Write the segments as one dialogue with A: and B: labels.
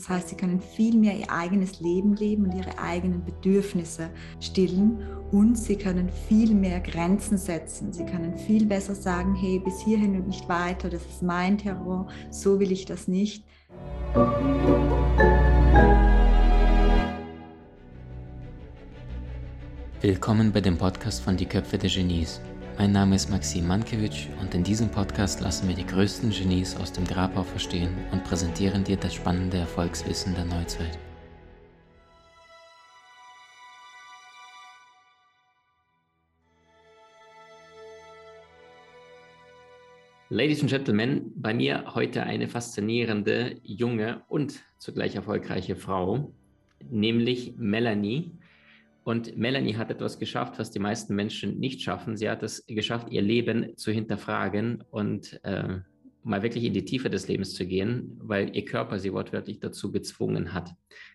A: Das heißt, sie können viel mehr ihr eigenes Leben leben und ihre eigenen Bedürfnisse stillen und sie können viel mehr Grenzen setzen. Sie können viel besser sagen, hey, bis hierhin und nicht weiter, das ist mein Terror, so will ich das nicht.
B: Willkommen bei dem Podcast von Die Köpfe der Genies. Mein Name ist Maxim Mankewitsch und in diesem Podcast lassen wir die größten Genies aus dem Grabau verstehen und präsentieren dir das spannende Erfolgswissen der Neuzeit. Ladies and Gentlemen, bei mir heute eine faszinierende, junge und zugleich erfolgreiche Frau, nämlich Melanie. Und Melanie hat etwas geschafft, was die meisten Menschen nicht schaffen. Sie hat es geschafft, ihr Leben zu hinterfragen und äh, mal wirklich in die Tiefe des Lebens zu gehen, weil ihr Körper sie wortwörtlich dazu gezwungen hat.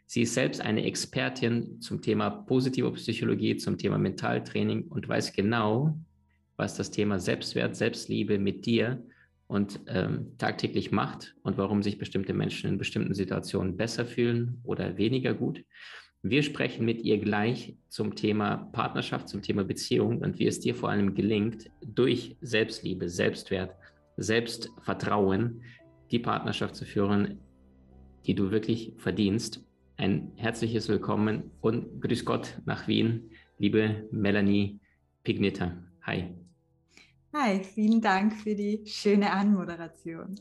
B: Sie ist selbst eine Expertin zum Thema positive Psychologie, zum Thema Mentaltraining und weiß genau, was das Thema Selbstwert, Selbstliebe mit dir und ähm, tagtäglich macht und warum sich bestimmte Menschen in bestimmten Situationen besser fühlen oder weniger gut. Wir sprechen mit ihr gleich zum Thema Partnerschaft, zum Thema Beziehung und wie es dir vor allem gelingt, durch Selbstliebe, Selbstwert, Selbstvertrauen die Partnerschaft zu führen, die du wirklich verdienst. Ein herzliches Willkommen und Grüß Gott nach Wien, liebe Melanie Pignita. Hi.
A: Hi, vielen Dank für die schöne Anmoderation.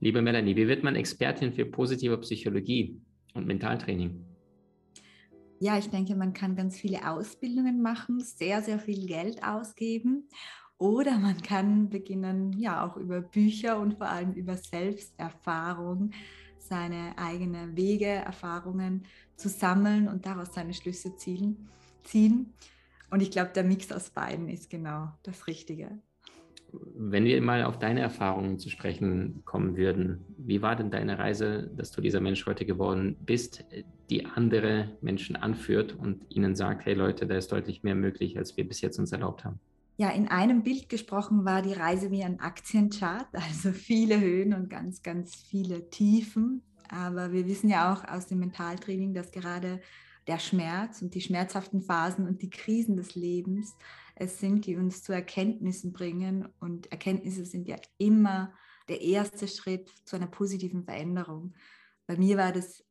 B: Liebe Melanie, wie wird man Expertin für positive Psychologie und Mentaltraining?
A: Ja, ich denke, man kann ganz viele Ausbildungen machen, sehr, sehr viel Geld ausgeben. Oder man kann beginnen, ja, auch über Bücher und vor allem über Selbsterfahrung seine eigenen Wege, Erfahrungen zu sammeln und daraus seine Schlüsse ziehen. ziehen. Und ich glaube, der Mix aus beiden ist genau das Richtige.
B: Wenn wir mal auf deine Erfahrungen zu sprechen kommen würden, wie war denn deine Reise, dass du dieser Mensch heute geworden bist, die andere Menschen anführt und ihnen sagt, hey Leute, da ist deutlich mehr möglich, als wir bis jetzt uns erlaubt haben?
A: Ja, in einem Bild gesprochen war die Reise wie ein Aktienchart, also viele Höhen und ganz, ganz viele Tiefen. Aber wir wissen ja auch aus dem Mentaltraining, dass gerade der Schmerz und die schmerzhaften Phasen und die Krisen des Lebens es sind, die uns zu Erkenntnissen bringen. Und Erkenntnisse sind ja immer der erste Schritt zu einer positiven Veränderung. Bei mir war das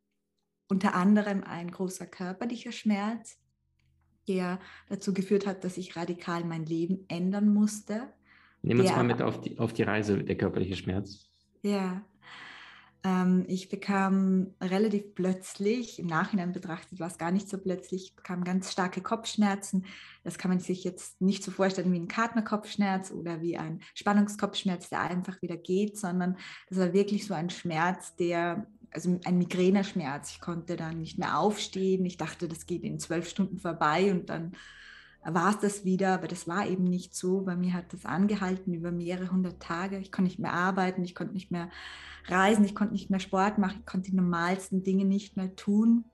A: unter anderem ein großer körperlicher Schmerz, der dazu geführt hat, dass ich radikal mein Leben ändern musste.
B: Nehmen wir uns mal mit auf die, auf die Reise, der körperliche Schmerz.
A: Ja, ähm, ich bekam relativ plötzlich, im Nachhinein betrachtet war es gar nicht so plötzlich, ich bekam ganz starke Kopfschmerzen. Das kann man sich jetzt nicht so vorstellen wie ein Kartnerkopfschmerz oder wie ein Spannungskopfschmerz, der einfach wieder geht, sondern das war wirklich so ein Schmerz, der, also ein Migräneschmerz. Ich konnte dann nicht mehr aufstehen. Ich dachte, das geht in zwölf Stunden vorbei und dann war es das wieder, aber das war eben nicht so. Bei mir hat das angehalten über mehrere hundert Tage. Ich konnte nicht mehr arbeiten, ich konnte nicht mehr reisen, ich konnte nicht mehr Sport machen, ich konnte die normalsten Dinge nicht mehr tun.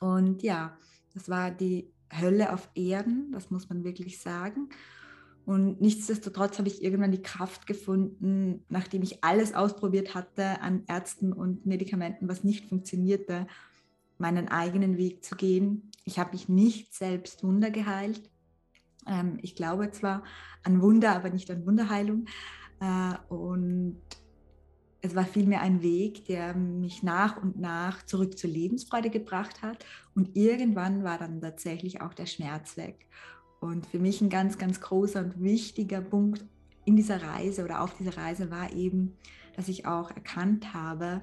A: Und ja, das war die Hölle auf Erden, das muss man wirklich sagen. Und nichtsdestotrotz habe ich irgendwann die Kraft gefunden, nachdem ich alles ausprobiert hatte an Ärzten und Medikamenten, was nicht funktionierte, meinen eigenen Weg zu gehen. Ich habe mich nicht selbst Wunder geheilt. Ähm, ich glaube zwar an Wunder, aber nicht an Wunderheilung. Äh, und es war vielmehr ein Weg, der mich nach und nach zurück zur Lebensfreude gebracht hat. Und irgendwann war dann tatsächlich auch der Schmerz weg. Und für mich ein ganz, ganz großer und wichtiger Punkt in dieser Reise oder auf dieser Reise war eben, dass ich auch erkannt habe,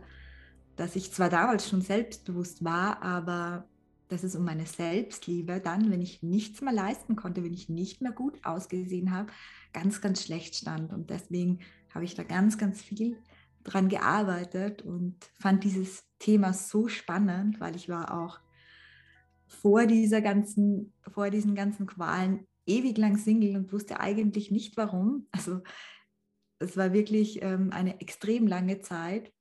A: dass ich zwar damals schon selbstbewusst war, aber dass es um meine Selbstliebe dann, wenn ich nichts mehr leisten konnte, wenn ich nicht mehr gut ausgesehen habe, ganz, ganz schlecht stand. Und deswegen habe ich da ganz, ganz viel dran gearbeitet und fand dieses Thema so spannend, weil ich war auch vor dieser ganzen, vor diesen ganzen Qualen ewig lang Single und wusste eigentlich nicht warum. Also es war wirklich ähm, eine extrem lange Zeit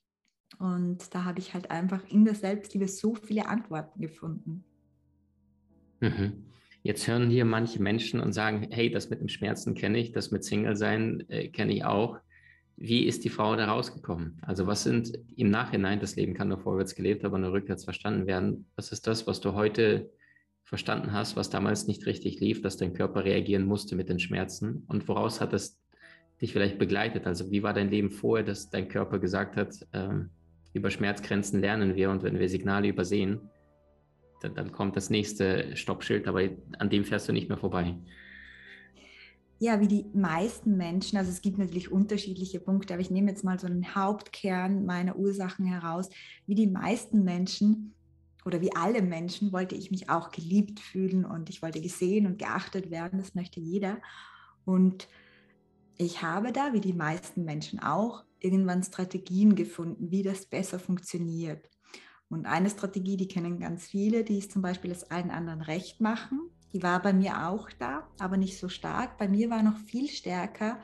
A: und da habe ich halt einfach in der Selbstliebe so viele Antworten gefunden.
B: Mhm. Jetzt hören hier manche Menschen und sagen, hey, das mit dem Schmerzen kenne ich, das mit Single sein äh, kenne ich auch. Wie ist die Frau da rausgekommen? Also was sind im Nachhinein, das Leben kann nur vorwärts gelebt, aber nur rückwärts verstanden werden. Was ist das, was du heute verstanden hast, was damals nicht richtig lief, dass dein Körper reagieren musste mit den Schmerzen? Und woraus hat es dich vielleicht begleitet? Also wie war dein Leben vorher, dass dein Körper gesagt hat, ähm, über Schmerzgrenzen lernen wir und wenn wir Signale übersehen, dann, dann kommt das nächste Stoppschild, aber an dem fährst du nicht mehr vorbei.
A: Ja, wie die meisten Menschen, also es gibt natürlich unterschiedliche Punkte, aber ich nehme jetzt mal so einen Hauptkern meiner Ursachen heraus. Wie die meisten Menschen oder wie alle Menschen wollte ich mich auch geliebt fühlen und ich wollte gesehen und geachtet werden, das möchte jeder. Und ich habe da, wie die meisten Menschen auch, irgendwann Strategien gefunden, wie das besser funktioniert. Und eine Strategie, die kennen ganz viele, die ist zum Beispiel es allen anderen recht machen. Die war bei mir auch da, aber nicht so stark. Bei mir war noch viel stärker,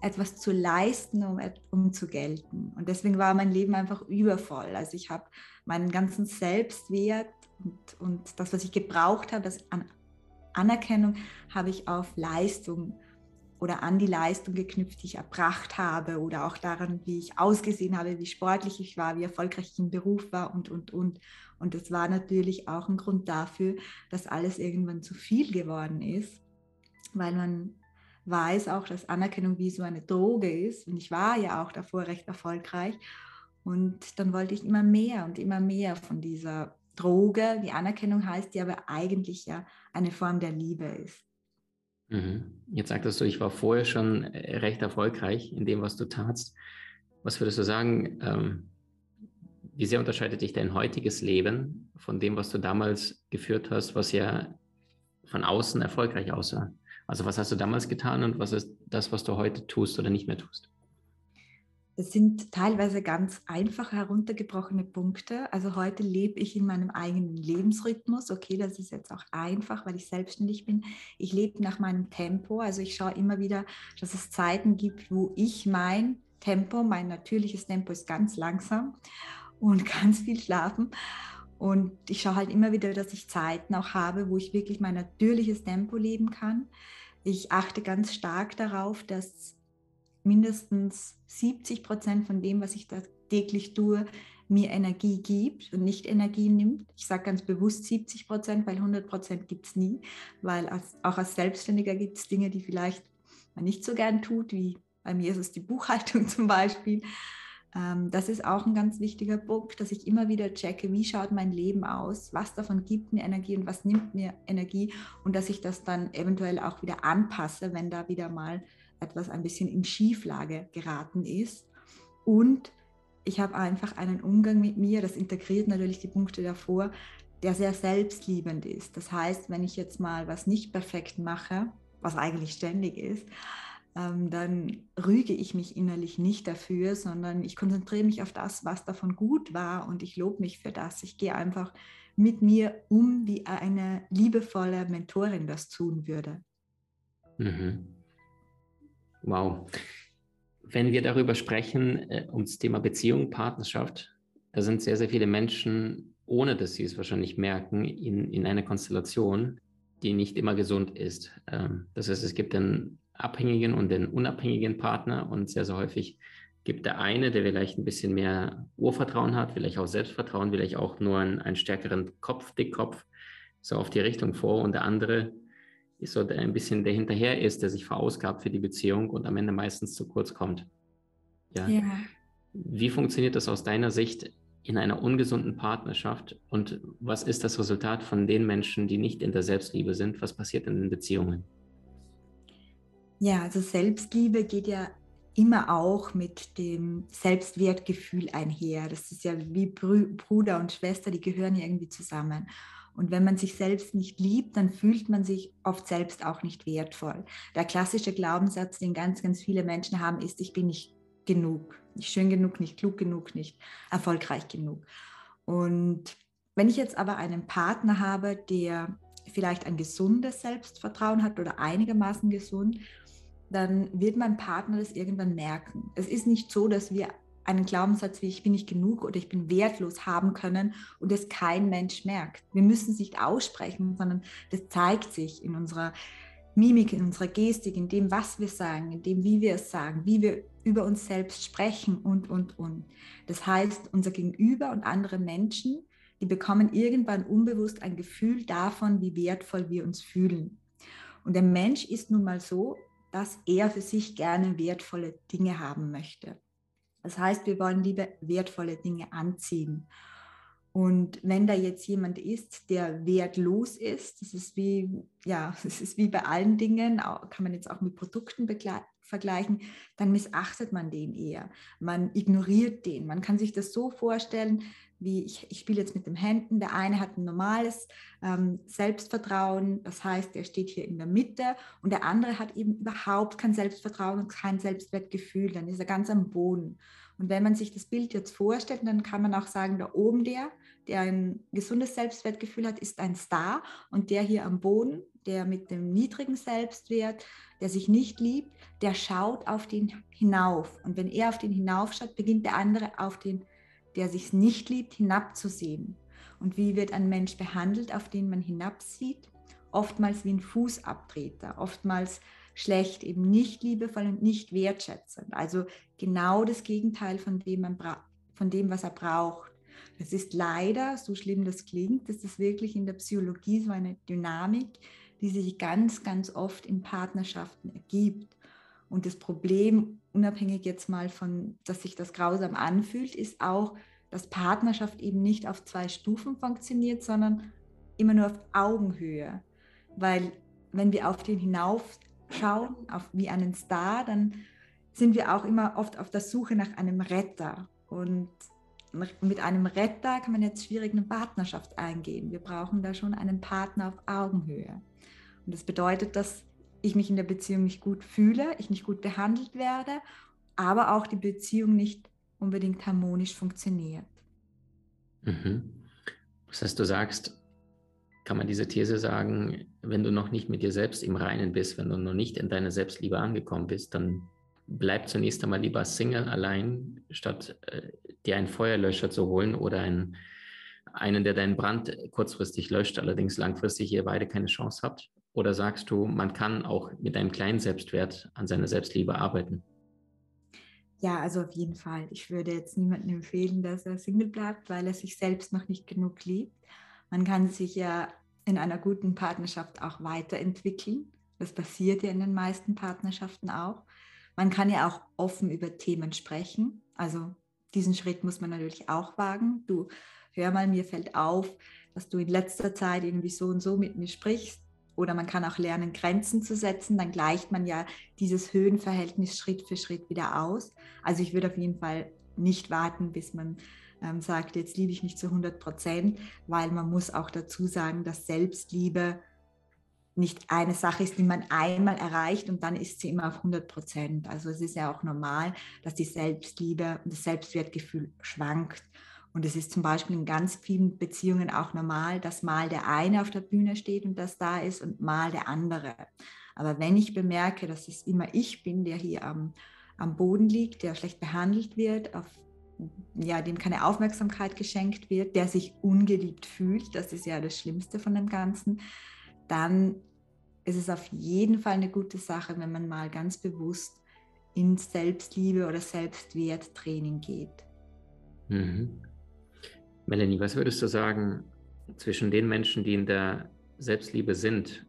A: etwas zu leisten, um, um zu gelten. Und deswegen war mein Leben einfach übervoll. Also ich habe meinen ganzen Selbstwert und, und das, was ich gebraucht habe, das an Anerkennung, habe ich auf Leistung oder an die Leistung geknüpft, die ich erbracht habe oder auch daran, wie ich ausgesehen habe, wie sportlich ich war, wie erfolgreich ich im Beruf war und, und, und. Und das war natürlich auch ein Grund dafür, dass alles irgendwann zu viel geworden ist, weil man weiß auch, dass Anerkennung wie so eine Droge ist. Und ich war ja auch davor recht erfolgreich. Und dann wollte ich immer mehr und immer mehr von dieser Droge, die Anerkennung heißt, die aber eigentlich ja eine Form der Liebe ist.
B: Mhm. Jetzt sagtest du, ich war vorher schon äh, recht erfolgreich in dem, was du tatst. Was würdest du sagen, ähm, wie sehr unterscheidet dich dein heutiges Leben von dem, was du damals geführt hast, was ja von außen erfolgreich aussah? Also was hast du damals getan und was ist das, was du heute tust oder nicht mehr tust?
A: Es sind teilweise ganz einfach heruntergebrochene Punkte. Also heute lebe ich in meinem eigenen Lebensrhythmus. Okay, das ist jetzt auch einfach, weil ich selbstständig bin. Ich lebe nach meinem Tempo. Also ich schaue immer wieder, dass es Zeiten gibt, wo ich mein Tempo, mein natürliches Tempo ist ganz langsam und ganz viel schlafen. Und ich schaue halt immer wieder, dass ich Zeiten auch habe, wo ich wirklich mein natürliches Tempo leben kann. Ich achte ganz stark darauf, dass mindestens 70 Prozent von dem, was ich da täglich tue, mir Energie gibt und nicht Energie nimmt. Ich sage ganz bewusst 70 Prozent, weil 100 Prozent gibt es nie, weil als, auch als Selbstständiger gibt es Dinge, die vielleicht man nicht so gern tut, wie bei mir ist es die Buchhaltung zum Beispiel. Ähm, das ist auch ein ganz wichtiger Punkt, dass ich immer wieder checke, wie schaut mein Leben aus, was davon gibt mir Energie und was nimmt mir Energie und dass ich das dann eventuell auch wieder anpasse, wenn da wieder mal etwas ein bisschen in Schieflage geraten ist. Und ich habe einfach einen Umgang mit mir, das integriert natürlich die Punkte davor, der sehr selbstliebend ist. Das heißt, wenn ich jetzt mal was nicht perfekt mache, was eigentlich ständig ist, ähm, dann rüge ich mich innerlich nicht dafür, sondern ich konzentriere mich auf das, was davon gut war und ich lobe mich für das. Ich gehe einfach mit mir um, wie eine liebevolle Mentorin das tun würde.
B: Mhm. Wow. Wenn wir darüber sprechen, äh, ums Thema Beziehung, Partnerschaft, da sind sehr, sehr viele Menschen, ohne dass sie es wahrscheinlich merken, in, in einer Konstellation, die nicht immer gesund ist. Ähm, das heißt, es gibt einen abhängigen und den unabhängigen Partner und sehr, sehr häufig gibt der eine, der vielleicht ein bisschen mehr Urvertrauen hat, vielleicht auch Selbstvertrauen, vielleicht auch nur einen, einen stärkeren Kopf, Dickkopf, so auf die Richtung vor und der andere ist so der ein bisschen der hinterher ist, der sich verausgabt für die Beziehung und am Ende meistens zu kurz kommt. Ja. ja. Wie funktioniert das aus deiner Sicht in einer ungesunden Partnerschaft und was ist das Resultat von den Menschen, die nicht in der Selbstliebe sind? Was passiert in den Beziehungen?
A: Ja, also Selbstliebe geht ja immer auch mit dem Selbstwertgefühl einher. Das ist ja wie Bruder und Schwester, die gehören ja irgendwie zusammen. Und wenn man sich selbst nicht liebt, dann fühlt man sich oft selbst auch nicht wertvoll. Der klassische Glaubenssatz, den ganz, ganz viele Menschen haben, ist, ich bin nicht genug, nicht schön genug, nicht klug genug, nicht erfolgreich genug. Und wenn ich jetzt aber einen Partner habe, der vielleicht ein gesundes Selbstvertrauen hat oder einigermaßen gesund, dann wird mein Partner das irgendwann merken. Es ist nicht so, dass wir einen Glaubenssatz wie ich bin nicht genug oder ich bin wertlos haben können und es kein Mensch merkt. Wir müssen es nicht aussprechen, sondern das zeigt sich in unserer Mimik, in unserer Gestik, in dem, was wir sagen, in dem, wie wir es sagen, wie wir über uns selbst sprechen und, und, und. Das heißt, unser Gegenüber und andere Menschen, die bekommen irgendwann unbewusst ein Gefühl davon, wie wertvoll wir uns fühlen. Und der Mensch ist nun mal so, dass er für sich gerne wertvolle Dinge haben möchte. Das heißt, wir wollen lieber wertvolle Dinge anziehen. Und wenn da jetzt jemand ist, der wertlos ist, das ist wie, ja, das ist wie bei allen Dingen, kann man jetzt auch mit Produkten vergleichen, dann missachtet man den eher. Man ignoriert den. Man kann sich das so vorstellen, wie ich, ich spiele jetzt mit den Händen. Der eine hat ein normales ähm, Selbstvertrauen, das heißt, er steht hier in der Mitte und der andere hat eben überhaupt kein Selbstvertrauen und kein Selbstwertgefühl. Dann ist er ganz am Boden. Und wenn man sich das Bild jetzt vorstellt, dann kann man auch sagen, da oben der, der ein gesundes Selbstwertgefühl hat, ist ein Star und der hier am Boden, der mit dem niedrigen Selbstwert, der sich nicht liebt, der schaut auf den hinauf. Und wenn er auf den hinaufschaut, beginnt der andere auf den, der sich nicht liebt, hinabzusehen. Und wie wird ein Mensch behandelt, auf den man hinabsieht? Oftmals wie ein Fußabtreter, oftmals schlecht, eben nicht liebevoll und nicht wertschätzend. Also genau das Gegenteil von dem, man von dem was er braucht. Das ist leider, so schlimm das klingt, das ist wirklich in der Psychologie so eine Dynamik, die sich ganz, ganz oft in Partnerschaften ergibt. Und das Problem, unabhängig jetzt mal von, dass sich das grausam anfühlt, ist auch, dass Partnerschaft eben nicht auf zwei Stufen funktioniert, sondern immer nur auf Augenhöhe. Weil wenn wir auf den hinauf schauen, auf wie einen Star, dann sind wir auch immer oft auf der Suche nach einem Retter. Und mit einem Retter kann man jetzt schwierig eine Partnerschaft eingehen. Wir brauchen da schon einen Partner auf Augenhöhe. Und das bedeutet, dass ich mich in der Beziehung nicht gut fühle, ich nicht gut behandelt werde, aber auch die Beziehung nicht unbedingt harmonisch funktioniert.
B: Mhm. Das heißt, du sagst, kann man diese These sagen, wenn du noch nicht mit dir selbst im Reinen bist, wenn du noch nicht in deiner Selbstliebe angekommen bist, dann bleib zunächst einmal lieber Single allein, statt äh, dir einen Feuerlöscher zu holen oder einen, einen, der deinen Brand kurzfristig löscht, allerdings langfristig ihr beide keine Chance habt? Oder sagst du, man kann auch mit einem kleinen Selbstwert an seiner Selbstliebe arbeiten?
A: Ja, also auf jeden Fall. Ich würde jetzt niemandem empfehlen, dass er Single bleibt, weil er sich selbst noch nicht genug liebt. Man kann sich ja in einer guten Partnerschaft auch weiterentwickeln. Das passiert ja in den meisten Partnerschaften auch. Man kann ja auch offen über Themen sprechen. Also diesen Schritt muss man natürlich auch wagen. Du hör mal, mir fällt auf, dass du in letzter Zeit irgendwie so und so mit mir sprichst. Oder man kann auch lernen, Grenzen zu setzen. Dann gleicht man ja dieses Höhenverhältnis Schritt für Schritt wieder aus. Also ich würde auf jeden Fall nicht warten, bis man ähm, sagt, jetzt liebe ich mich zu 100 Prozent, weil man muss auch dazu sagen, dass Selbstliebe nicht eine Sache ist, die man einmal erreicht und dann ist sie immer auf 100 Prozent. Also es ist ja auch normal, dass die Selbstliebe und das Selbstwertgefühl schwankt. Und es ist zum Beispiel in ganz vielen Beziehungen auch normal, dass mal der eine auf der Bühne steht und das da ist und mal der andere. Aber wenn ich bemerke, dass es immer ich bin, der hier am, am Boden liegt, der schlecht behandelt wird, auf ja, dem keine Aufmerksamkeit geschenkt wird, der sich ungeliebt fühlt, das ist ja das Schlimmste von dem Ganzen, dann ist es auf jeden Fall eine gute Sache, wenn man mal ganz bewusst ins Selbstliebe oder Selbstwerttraining geht.
B: Mhm. Melanie, was würdest du sagen zwischen den Menschen, die in der Selbstliebe sind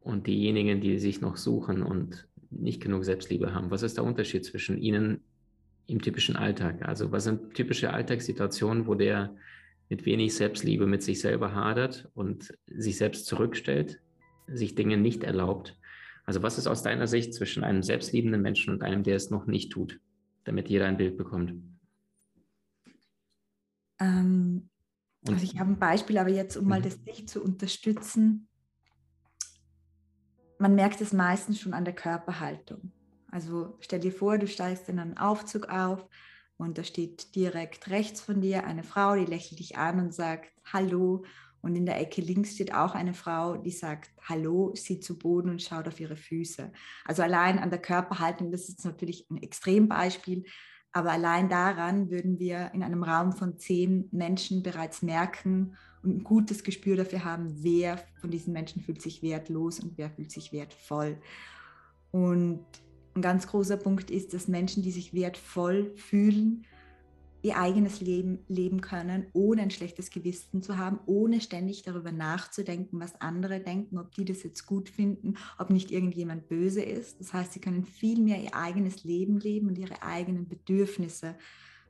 B: und diejenigen, die sich noch suchen und nicht genug Selbstliebe haben? Was ist der Unterschied zwischen ihnen im typischen Alltag? Also was sind typische Alltagssituationen, wo der mit wenig Selbstliebe mit sich selber hadert und sich selbst zurückstellt, sich Dinge nicht erlaubt? Also was ist aus deiner Sicht zwischen einem selbstliebenden Menschen und einem, der es noch nicht tut, damit jeder ein Bild bekommt?
A: Ähm, also ich habe ein Beispiel, aber jetzt, um mhm. mal das Licht zu unterstützen, man merkt es meistens schon an der Körperhaltung. Also stell dir vor, du steigst in einen Aufzug auf und da steht direkt rechts von dir eine Frau, die lächelt dich an und sagt Hallo. Und in der Ecke links steht auch eine Frau, die sagt Hallo, sieht zu Boden und schaut auf ihre Füße. Also allein an der Körperhaltung, das ist natürlich ein Extrembeispiel, Aber allein daran würden wir in einem Raum von zehn Menschen bereits merken und ein gutes Gespür dafür haben, wer von diesen Menschen fühlt sich wertlos und wer fühlt sich wertvoll. Und ein ganz großer Punkt ist, dass Menschen, die sich wertvoll fühlen, ihr eigenes Leben leben können, ohne ein schlechtes Gewissen zu haben, ohne ständig darüber nachzudenken, was andere denken, ob die das jetzt gut finden, ob nicht irgendjemand böse ist. Das heißt, sie können viel mehr ihr eigenes Leben leben und ihre eigenen Bedürfnisse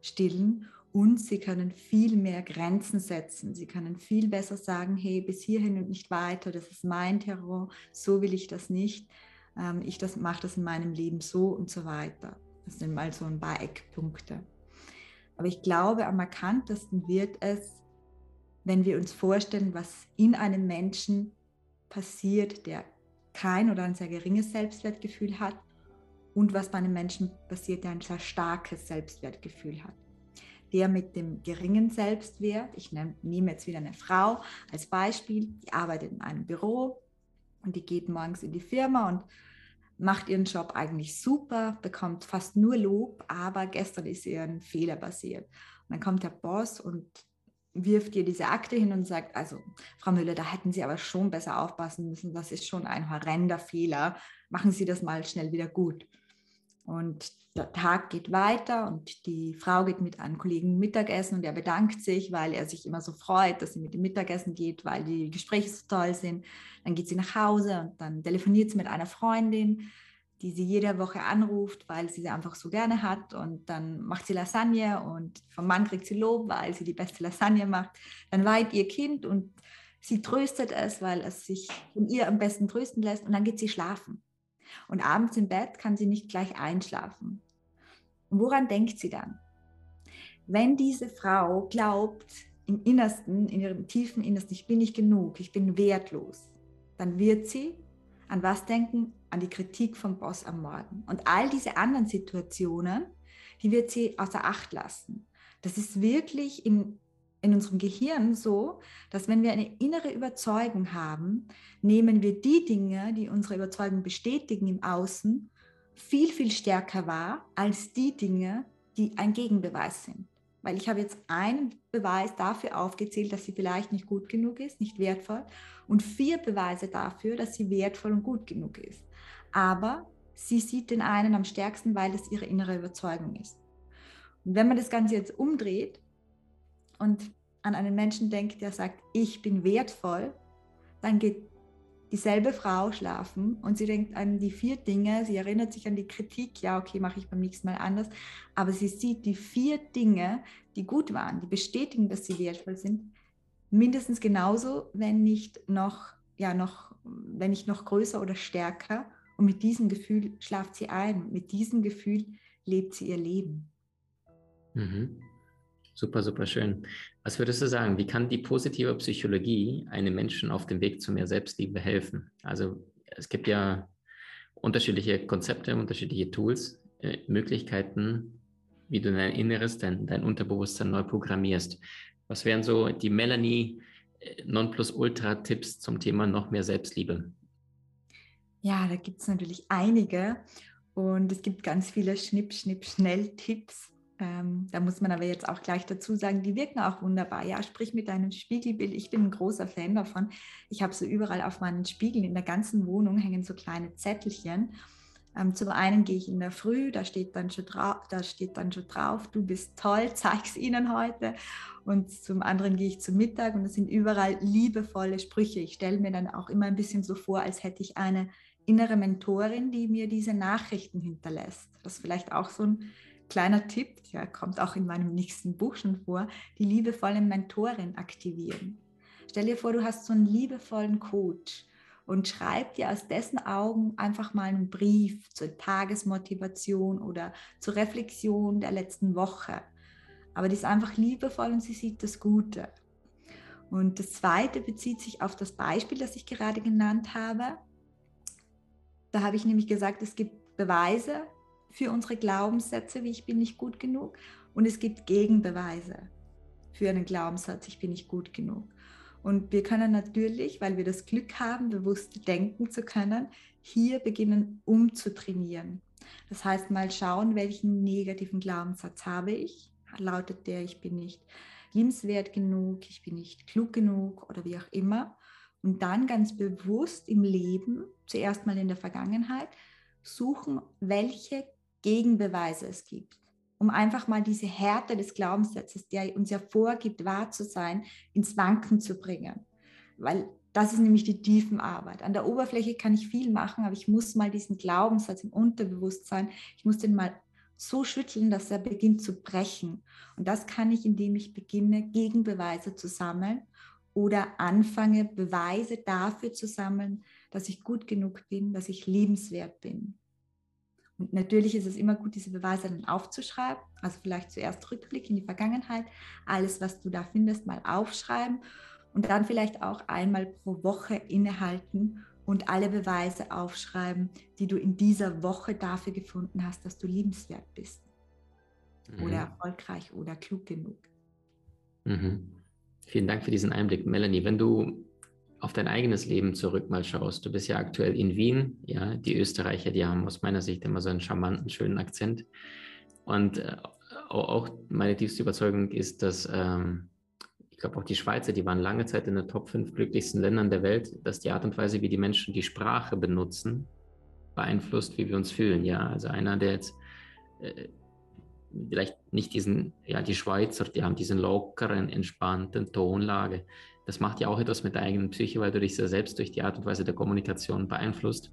A: stillen und sie können viel mehr Grenzen setzen. Sie können viel besser sagen, hey, bis hierhin und nicht weiter, das ist mein Terror, so will ich das nicht. Ähm, ich das, mache das in meinem Leben so und so weiter. Das sind mal so ein paar Eckpunkte. Aber ich glaube, am markantesten wird es, wenn wir uns vorstellen, was in einem Menschen passiert, der kein oder ein sehr geringes Selbstwertgefühl hat und was bei einem Menschen passiert, der ein sehr starkes Selbstwertgefühl hat. Der mit dem geringen Selbstwert, ich nehme jetzt wieder eine Frau als Beispiel, die arbeitet in einem Büro und die geht morgens in die Firma und macht ihren Job eigentlich super, bekommt fast nur Lob, aber gestern ist ihr ein Fehler passiert. Und dann kommt der Boss und wirft ihr diese Akte hin und sagt, also Frau Müller, da hätten Sie aber schon besser aufpassen müssen, das ist schon ein horrender Fehler, machen Sie das mal schnell wieder gut. Und der Tag geht weiter und die Frau geht mit einem Kollegen Mittagessen und er bedankt sich, weil er sich immer so freut, dass sie mit dem Mittagessen geht, weil die Gespräche so toll sind. Dann geht sie nach Hause und dann telefoniert sie mit einer Freundin, die sie jede Woche anruft, weil sie sie einfach so gerne hat. Und dann macht sie Lasagne und vom Mann kriegt sie Lob, weil sie die beste Lasagne macht. Dann weint ihr Kind und sie tröstet es, weil es sich von ihr am besten trösten lässt. Und dann geht sie schlafen. Und abends im Bett kann sie nicht gleich einschlafen. Und woran denkt sie dann? Wenn diese Frau glaubt, im Innersten, in ihrem tiefen Innersten, ich bin nicht genug, ich bin wertlos, dann wird sie an was denken? An die Kritik vom Boss am Morgen. Und all diese anderen Situationen, die wird sie außer Acht lassen. Das ist wirklich in in unserem Gehirn so, dass wenn wir eine innere Überzeugung haben, nehmen wir die Dinge, die unsere Überzeugung bestätigen im Außen, viel, viel stärker wahr als die Dinge, die ein Gegenbeweis sind. Weil ich habe jetzt einen Beweis dafür aufgezählt, dass sie vielleicht nicht gut genug ist, nicht wertvoll, und vier Beweise dafür, dass sie wertvoll und gut genug ist. Aber sie sieht den einen am stärksten, weil es ihre innere Überzeugung ist. Und wenn man das Ganze jetzt umdreht und an einen Menschen denkt, der sagt, ich bin wertvoll, dann geht dieselbe Frau schlafen und sie denkt an die vier Dinge, sie erinnert sich an die Kritik, ja, okay, mache ich beim nächsten Mal anders, aber sie sieht die vier Dinge, die gut waren, die bestätigen, dass sie wertvoll sind, mindestens genauso, wenn nicht noch, ja, noch, wenn nicht noch größer oder stärker. Und mit diesem Gefühl schlaft sie ein. Mit diesem Gefühl lebt sie ihr Leben.
B: Mhm. Super, super schön. Was würdest du sagen, wie kann die positive Psychologie einem Menschen auf dem Weg zu mehr Selbstliebe helfen? Also es gibt ja unterschiedliche Konzepte, unterschiedliche Tools, äh, Möglichkeiten, wie du dein Inneres, dein, dein Unterbewusstsein neu programmierst. Was wären so die Melanie äh, Nonplusultra-Tipps zum Thema noch mehr Selbstliebe?
A: Ja, da gibt es natürlich einige und es gibt ganz viele Schnipp, Schnipp, Schnell-Tipps. Ähm, da muss man aber jetzt auch gleich dazu sagen, die wirken auch wunderbar. Ja, sprich mit deinem Spiegelbild. Ich bin ein großer Fan davon. Ich habe so überall auf meinen Spiegeln in der ganzen Wohnung hängen so kleine Zettelchen. Ähm, zum einen gehe ich in der Früh, da steht dann schon drauf, da steht dann schon drauf, du bist toll, zeig's ihnen heute. Und zum anderen gehe ich zum Mittag und es sind überall liebevolle Sprüche. Ich stelle mir dann auch immer ein bisschen so vor, als hätte ich eine innere Mentorin, die mir diese Nachrichten hinterlässt. Das ist vielleicht auch so ein kleiner Tipp, der kommt auch in meinem nächsten Buch schon vor, die liebevolle Mentorin aktivieren. Stell dir vor, du hast so einen liebevollen Coach und schreib dir aus dessen Augen einfach mal einen Brief zur Tagesmotivation oder zur Reflexion der letzten Woche. Aber die ist einfach liebevoll und sie sieht das Gute. Und das zweite bezieht sich auf das Beispiel, das ich gerade genannt habe. Da habe ich nämlich gesagt, es gibt Beweise für unsere Glaubenssätze, wie ich bin nicht gut genug. Und es gibt Gegenbeweise für einen Glaubenssatz, ich bin nicht gut genug. Und wir können natürlich, weil wir das Glück haben, bewusst denken zu können, hier beginnen umzutrainieren. Das heißt, mal schauen, welchen negativen Glaubenssatz habe ich. Lautet der, ich bin nicht liebenswert genug, ich bin nicht klug genug oder wie auch immer. Und dann ganz bewusst im Leben, zuerst mal in der Vergangenheit, suchen, welche Gegenbeweise es gibt, um einfach mal diese Härte des Glaubenssatzes, der uns ja vorgibt, wahr zu sein, ins Wanken zu bringen. Weil das ist nämlich die Tiefenarbeit. An der Oberfläche kann ich viel machen, aber ich muss mal diesen Glaubenssatz im Unterbewusstsein, ich muss den mal so schütteln, dass er beginnt zu brechen. Und das kann ich, indem ich beginne, Gegenbeweise zu sammeln oder anfange, Beweise dafür zu sammeln, dass ich gut genug bin, dass ich liebenswert bin. Und natürlich ist es immer gut, diese Beweise dann aufzuschreiben. Also vielleicht zuerst Rückblick in die Vergangenheit, alles, was du da findest, mal aufschreiben und dann vielleicht auch einmal pro Woche innehalten und alle Beweise aufschreiben, die du in dieser Woche dafür gefunden hast, dass du liebenswert bist mhm. oder erfolgreich oder klug genug.
B: Mhm. Vielen Dank für diesen Einblick, Melanie. Wenn du auf dein eigenes Leben zurück mal schaust, du bist ja aktuell in Wien, ja, die Österreicher, die haben aus meiner Sicht immer so einen charmanten, schönen Akzent. Und äh, auch meine tiefste Überzeugung ist, dass ähm, ich glaube auch die Schweizer, die waren lange Zeit in den Top 5 glücklichsten Ländern der Welt, dass die Art und Weise, wie die Menschen die Sprache benutzen, beeinflusst, wie wir uns fühlen. Ja, also einer, der jetzt äh, vielleicht nicht diesen, ja, die Schweizer, die haben diesen lockeren, entspannten Tonlage das macht ja auch etwas mit der eigenen Psyche, weil du dich sehr selbst durch die Art und Weise der Kommunikation beeinflusst.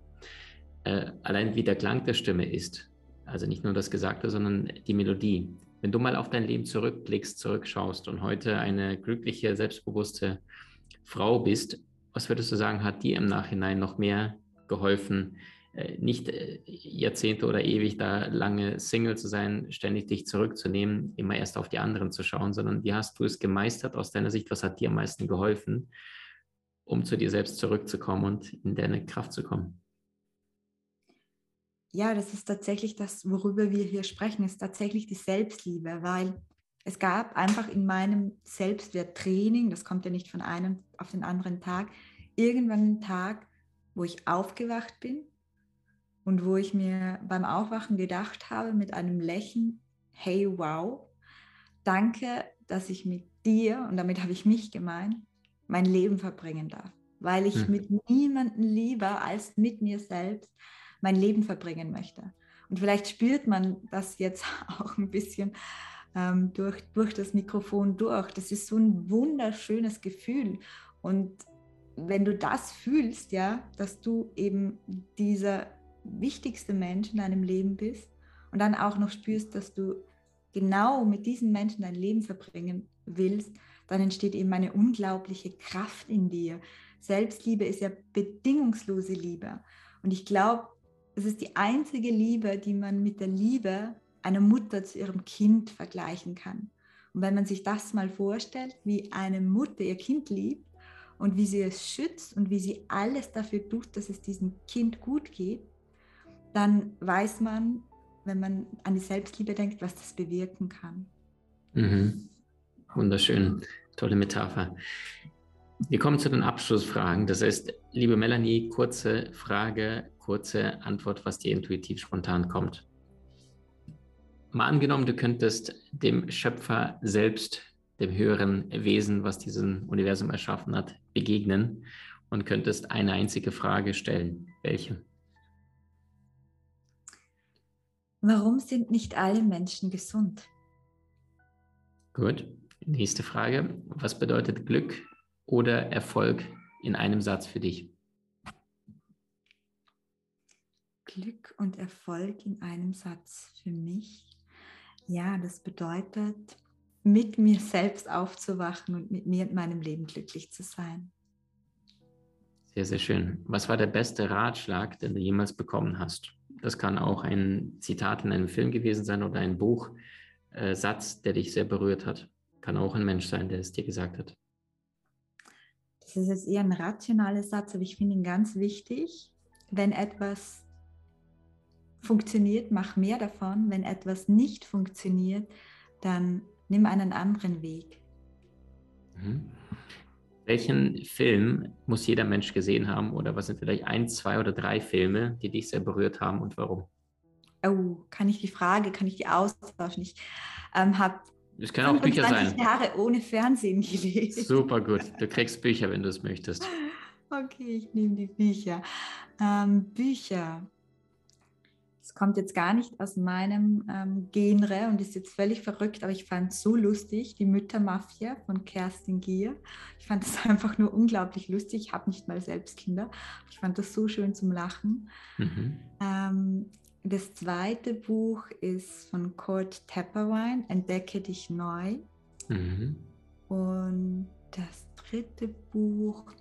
B: Äh, allein wie der Klang der Stimme ist, also nicht nur das Gesagte, sondern die Melodie. Wenn du mal auf dein Leben zurückblickst, zurückschaust und heute eine glückliche, selbstbewusste Frau bist, was würdest du sagen, hat dir im Nachhinein noch mehr geholfen, nicht äh, Jahrzehnte oder ewig da lange Single zu sein, ständig dich zurückzunehmen, immer erst auf die anderen zu schauen, sondern wie hast du es gemeistert aus deiner Sicht? Was hat dir am meisten geholfen, um zu dir selbst zurückzukommen und in deine Kraft zu kommen?
A: Ja, das ist tatsächlich das, worüber wir hier sprechen, ist tatsächlich die Selbstliebe, weil es gab einfach in meinem Selbstwerttraining, das kommt ja nicht von einem auf den anderen Tag, irgendwann einen Tag, wo ich aufgewacht bin und wo ich mir beim Aufwachen gedacht habe mit einem Lächeln, hey wow, danke, dass ich mit dir, und damit habe ich mich gemeint, mein Leben verbringen darf, weil ich hm. mit niemandem lieber als mit mir selbst mein Leben verbringen möchte. Und vielleicht spürt man das jetzt auch ein bisschen ähm, durch, durch das Mikrofon durch. Das ist so ein wunderschönes Gefühl. Und wenn du das fühlst, ja, dass du eben dieser wichtigste Mensch in deinem Leben bist und dann auch noch spürst, dass du genau mit diesen Menschen dein Leben verbringen willst, dann entsteht eben eine unglaubliche Kraft in dir. Selbstliebe ist ja bedingungslose Liebe. Und ich glaube, es ist die einzige Liebe, die man mit der Liebe einer Mutter zu ihrem Kind vergleichen kann. Und wenn man sich das mal vorstellt, wie eine Mutter ihr Kind liebt und wie sie es schützt und wie sie alles dafür tut, dass es diesem Kind gut geht, dann weiß man, wenn man an die Selbstliebe denkt, was das bewirken kann.
B: Mhm. Wunderschön, tolle Metapher. Wir kommen zu den Abschlussfragen. Das heißt, liebe Melanie, kurze Frage, kurze Antwort, was dir intuitiv spontan kommt. Mal angenommen, du könntest dem Schöpfer selbst, dem höheren Wesen, was diesen Universum erschaffen hat, begegnen und könntest eine einzige Frage stellen. Welche?
A: Warum sind nicht alle Menschen gesund?
B: Gut. Nächste Frage. Was bedeutet Glück oder Erfolg in einem Satz für dich?
A: Glück und Erfolg in einem Satz für mich. Ja, das bedeutet, mit mir selbst aufzuwachen und mit mir in meinem Leben glücklich zu sein.
B: Sehr, sehr schön. Was war der beste Ratschlag, den du jemals bekommen hast? Das kann auch ein Zitat in einem Film gewesen sein oder ein Buchsatz, äh, der dich sehr berührt hat. Kann auch ein Mensch sein, der es dir gesagt hat.
A: Das ist jetzt eher ein rationaler Satz, aber ich finde ihn ganz wichtig. Wenn etwas funktioniert, mach mehr davon. Wenn etwas nicht funktioniert, dann nimm einen anderen Weg.
B: Mhm. Welchen Film muss jeder Mensch gesehen haben oder was sind vielleicht ein, zwei oder drei Filme, die dich sehr berührt haben und warum?
A: oh, kann ich die Frage, kann ich die austauschen? Ich ähm, habe
B: es können auch Bücher sein.
A: Jahre ohne Fernsehen gelesen.
B: Super gut. Du kriegst Bücher, wenn du es möchtest.
A: Okay, ich nehme die Bücher. Ähm, Bücher. Es kommt jetzt gar nicht aus meinem ähm, Genre und ist jetzt völlig verrückt, aber ich fand es so lustig, die Müttermafia von Kerstin Gier. Ich fand es einfach nur unglaublich lustig. Ich habe nicht mal selbst Kinder. Ich fand das so schön zum Lachen. Mhm. Ähm, das zweite Buch ist von Kurt Tepperwein, Entdecke dich neu. Mhm. Und das dritte Buch,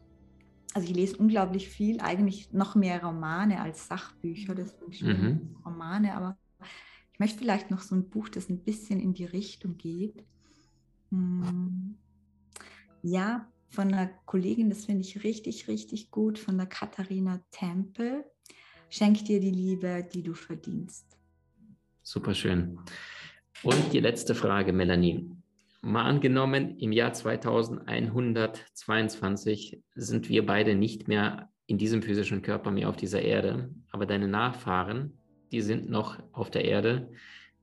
A: also ich lese unglaublich viel, eigentlich noch mehr Romane als Sachbücher, deswegen mhm. Romane, aber ich möchte vielleicht noch so ein Buch, das ein bisschen in die Richtung geht. Hm. Ja, von einer Kollegin, das finde ich richtig, richtig gut, von der Katharina Tempel. Schenk dir die Liebe, die du verdienst.
B: Super schön. Und die letzte Frage, Melanie. Mal angenommen, im Jahr 2122 sind wir beide nicht mehr in diesem physischen Körper mehr auf dieser Erde, aber deine Nachfahren, die sind noch auf der Erde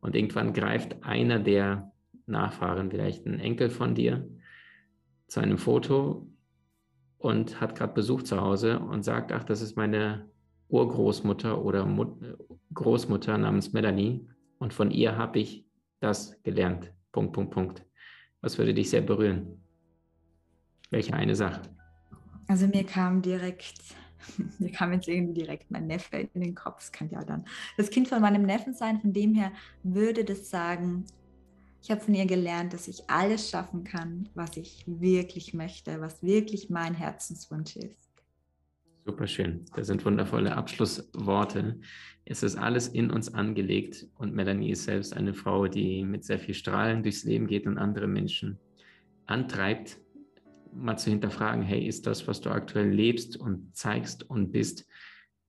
B: und irgendwann greift einer der Nachfahren, vielleicht ein Enkel von dir, zu einem Foto und hat gerade Besuch zu Hause und sagt, ach, das ist meine Urgroßmutter oder Mut Großmutter namens Melanie und von ihr habe ich das gelernt. Punkt, Punkt, Punkt. Was würde dich sehr berühren? Welche eine Sache?
A: Also mir kam direkt, mir kam jetzt irgendwie direkt mein Neffe in den Kopf. Es kann ja dann das Kind von meinem Neffen sein. Von dem her würde das sagen, ich habe von ihr gelernt, dass ich alles schaffen kann, was ich wirklich möchte, was wirklich mein Herzenswunsch ist.
B: Super schön. Das sind wundervolle Abschlussworte. Es ist alles in uns angelegt und Melanie ist selbst eine Frau, die mit sehr viel Strahlen durchs Leben geht und andere Menschen antreibt, mal zu hinterfragen, hey, ist das, was du aktuell lebst und zeigst und bist,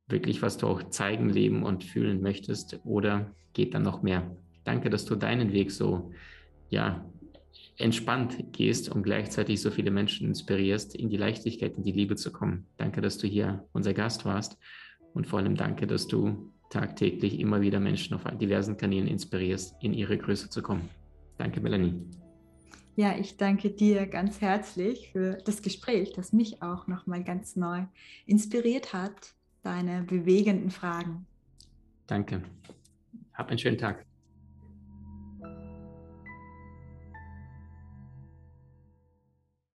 B: wirklich, was du auch zeigen, leben und fühlen möchtest oder geht da noch mehr? Danke, dass du deinen Weg so ja, entspannt gehst und gleichzeitig so viele Menschen inspirierst, in die Leichtigkeit, in die Liebe zu kommen. Danke, dass du hier unser Gast warst und vor allem danke, dass du tagtäglich immer wieder Menschen auf diversen Kanälen inspirierst, in ihre Größe zu kommen. Danke, Melanie.
A: Ja, ich danke dir ganz herzlich für das Gespräch, das mich auch nochmal ganz neu inspiriert hat, deine bewegenden Fragen.
B: Danke. Hab einen schönen Tag.